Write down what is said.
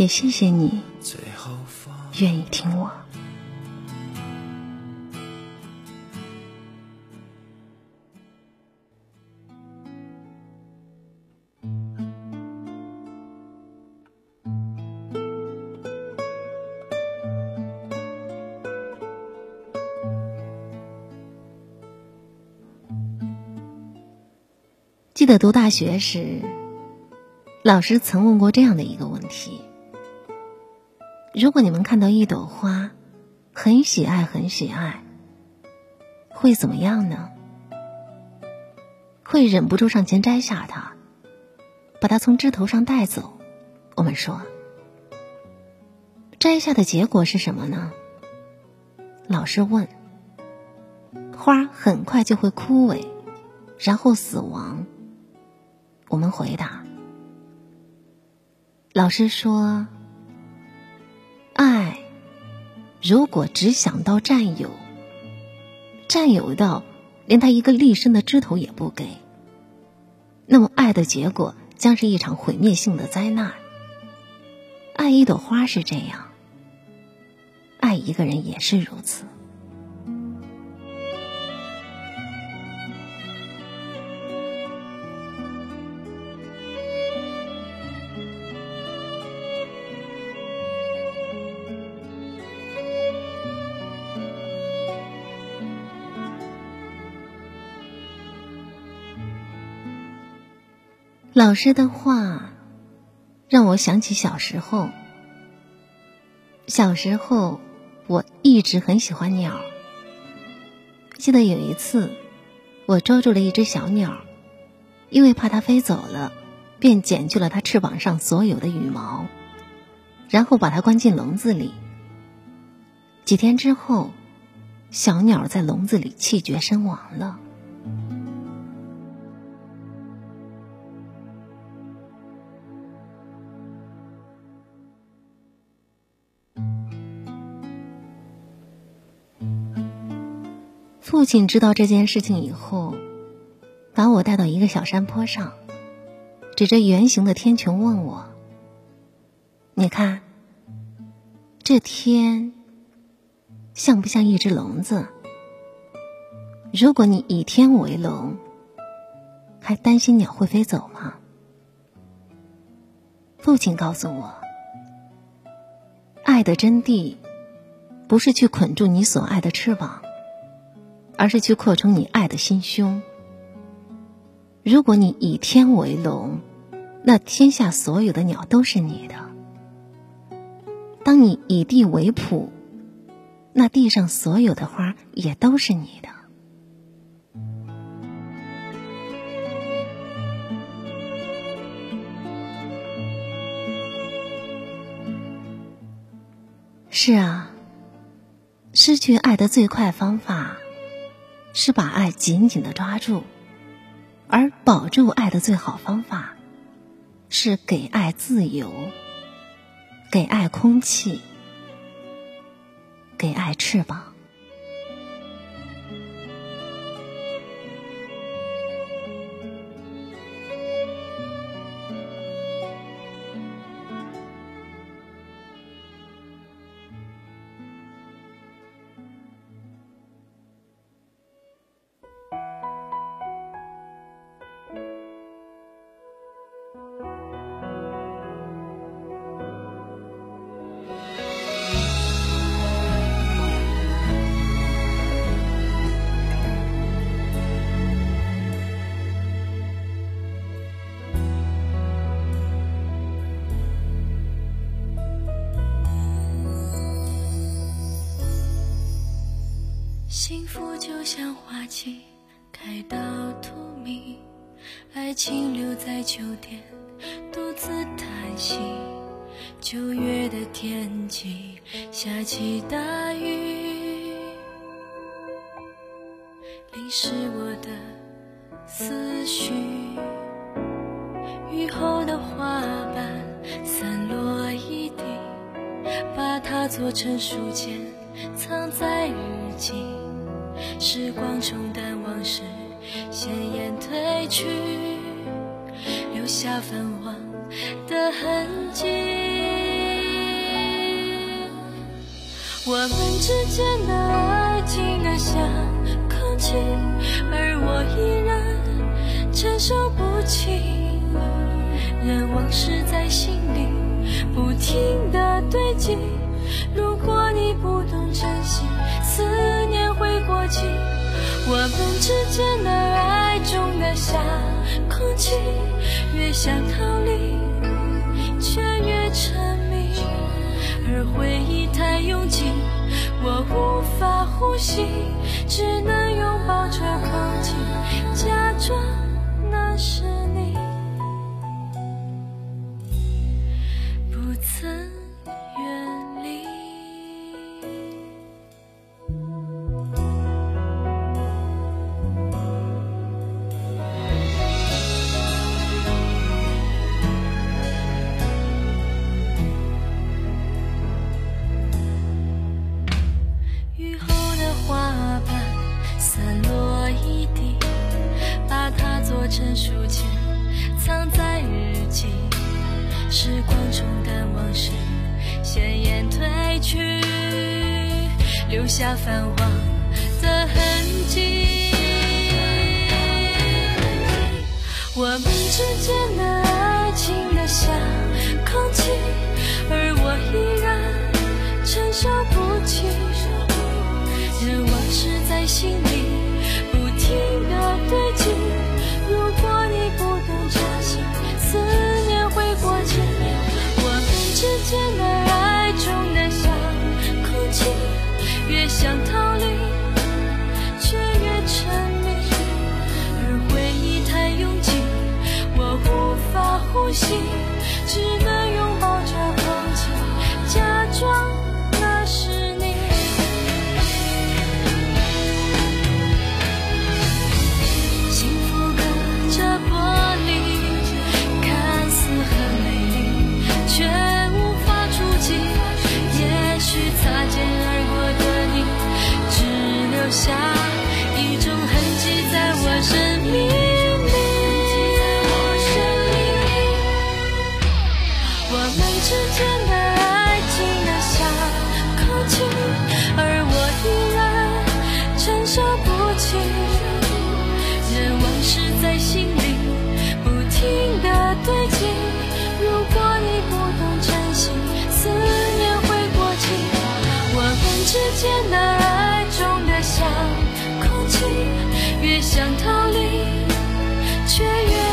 也谢谢你愿意听我。记得读大学时，老师曾问过这样的一个问题：如果你们看到一朵花，很喜爱，很喜爱，会怎么样呢？会忍不住上前摘下它，把它从枝头上带走。我们说，摘下的结果是什么呢？老师问：花很快就会枯萎，然后死亡。我们回答：“老师说，如果只想到占有，占有到连他一个立身的枝头也不给，那么爱的结果将是一场毁灭性的灾难。爱一朵花是这样，爱一个人也是如此。”老师的话让我想起小时候。小时候，我一直很喜欢鸟。记得有一次，我捉住了一只小鸟，因为怕它飞走了，便剪去了它翅膀上所有的羽毛，然后把它关进笼子里。几天之后，小鸟在笼子里气绝身亡了。父亲知道这件事情以后，把我带到一个小山坡上，指着圆形的天穹问我：“你看，这天像不像一只笼子？如果你以天为笼，还担心鸟会飞走吗？”父亲告诉我：“爱的真谛，不是去捆住你所爱的翅膀。”而是去扩充你爱的心胸。如果你以天为笼，那天下所有的鸟都是你的；当你以地为圃，那地上所有的花也都是你的。是啊，失去爱的最快方法。是把爱紧紧的抓住，而保住爱的最好方法，是给爱自由，给爱空气，给爱翅膀。幸福就像花期，开到荼蘼；爱情留在秋天，独自叹息。九月的天气下起大雨，淋湿我的思绪。雨后的花瓣散落一地，把它做成书签，藏在日记。时光冲淡往事，鲜艳褪去，留下泛黄的痕迹。我们之间的爱静得像空气，而我依然承受不起。任往事在心里不停的堆积。如果你不懂珍惜，思念会过期。我们之间的爱重得像空气，越想逃离，却越沉迷。而回忆太拥挤，我无法呼吸，只能拥抱着空气，时光冲淡往事，鲜艳褪去，留下泛黄的痕迹。我们之间的爱情的像空气，而我依然承受不起。任往事在心里想逃见那爱中的小空气越想逃离却越